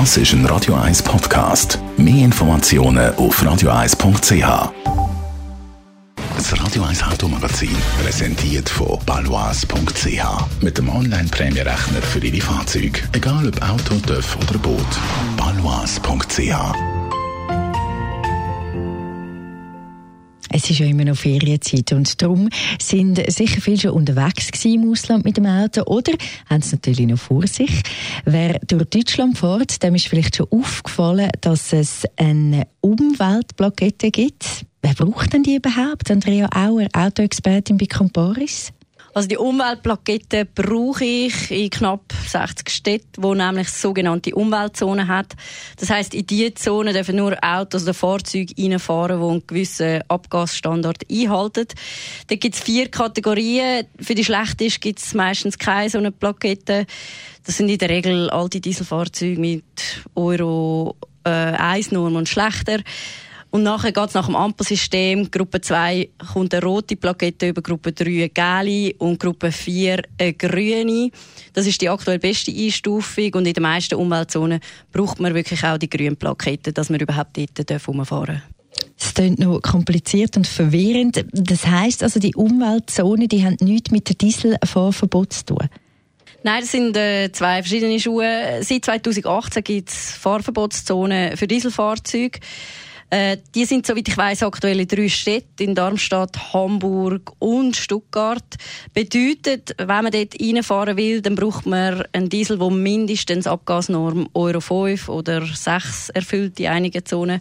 Das ist ein Radio 1 Podcast. Mehr Informationen auf radio1.ch. Das Radio 1 Automagazin präsentiert von balois.ch. Mit dem Online-Prämierechner für Ihre Fahrzeuge. Egal ob Auto, TÜV oder Boot. balois.ch Es ist ja immer noch Ferienzeit und darum sind sicher viele schon unterwegs im Ausland mit dem Auto oder haben es natürlich noch vor sich. Wer durch Deutschland fährt, dem ist vielleicht schon aufgefallen, dass es eine Umweltplakette gibt. Wer braucht denn die überhaupt? Andrea Auer, Autoexpertin bei Comparis. Also die Umweltplakette brauche ich in knapp 60 Städten, wo nämlich sogenannte Umweltzonen hat. Das heißt, in diese Zone dürfen nur Autos oder Fahrzeuge reinfahren, die einen gewissen Abgasstandard einhalten. Da gibt es vier Kategorien. Für die schlechteste gibt es meistens keine so eine Plakette. Das sind in der Regel alte Dieselfahrzeuge mit Euro äh, 1 Norm und schlechter. Und nachher geht es nach dem Ampelsystem. Gruppe 2 kommt eine rote Plakette über, Gruppe 3 eine gelbe und Gruppe 4 eine grüne. Das ist die aktuell beste Einstufung und in den meisten Umweltzonen braucht man wirklich auch die grüne Plakette, dass man überhaupt dort herumfahren darf. Es klingt noch kompliziert und verwirrend. Das heisst also, die Umweltzonen die haben nichts mit dem Dieselfahrverbot zu tun? Nein, das sind äh, zwei verschiedene Schuhe. Seit 2018 gibt es Fahrverbotszonen für Dieselfahrzeuge. Äh, die sind, soweit ich weiß, aktuell in drei Städten, in Darmstadt, Hamburg und Stuttgart. Bedeutet, wenn man dort reinfahren will, dann braucht man einen Diesel, der mindestens Abgasnorm Euro 5 oder 6 erfüllt in einigen Zonen.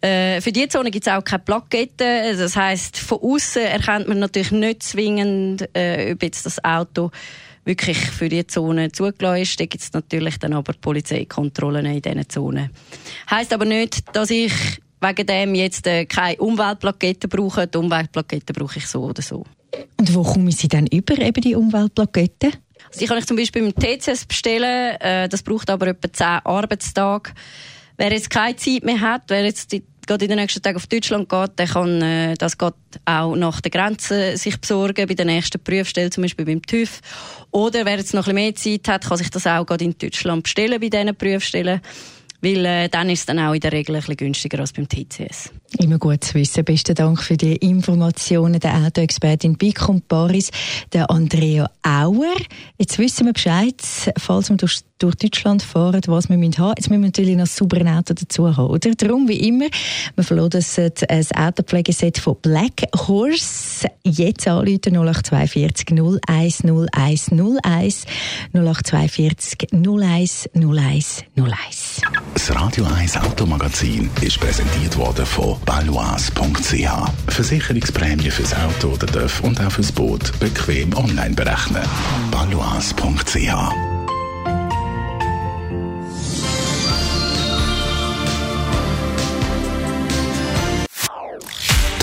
Äh, für diese Zone gibt es auch keine Plakette. Das heißt, von außen erkennt man natürlich nicht zwingend, äh, ob jetzt das Auto wirklich für diese Zone zugelassen ist. Da gibt es natürlich dann aber Polizeikontrollen in diesen Zonen. Heißt aber nicht, dass ich wegen dem jetzt äh, keine Umweltplakette brauche. Die Umweltplakette brauche ich so oder so. Und wo kommen Sie dann über, eben die Umweltplakette? Also die kann ich zum Beispiel im TCS bestellen. Äh, das braucht aber etwa 10 Arbeitstage. Wer jetzt keine Zeit mehr hat, wer jetzt die gerade in den nächsten Tagen auf Deutschland geht, der kann äh, das geht auch nach der Grenze sich besorgen, bei der nächsten Prüfstelle, zum Beispiel beim TÜV. Oder wer jetzt noch ein mehr Zeit hat, kann sich das auch gerade in Deutschland bestellen bei diesen Prüfstellen. Weil äh, dann ist es dann auch in der Regel ein bisschen günstiger als beim TCS. Immer gut zu wissen. Besten Dank für die Informationen der Autoexpertin bei Paris, der Andrea Auer. Jetzt wissen wir Bescheid, falls wir durch, durch Deutschland fahren, was wir haben müssen. Jetzt müssen wir natürlich noch ein sauberes Auto dazu haben, oder? Darum, wie immer, wir verloren das, Autopflegeset von Black Horse. Jetzt anrufen 0842 01 01 01 0842 01 01 01. Das Radio 1 Automagazin ist präsentiert worden von balois.ch. Versicherungsprämie fürs Auto oder TÜV und auch fürs Boot bequem online berechnen. balois.ch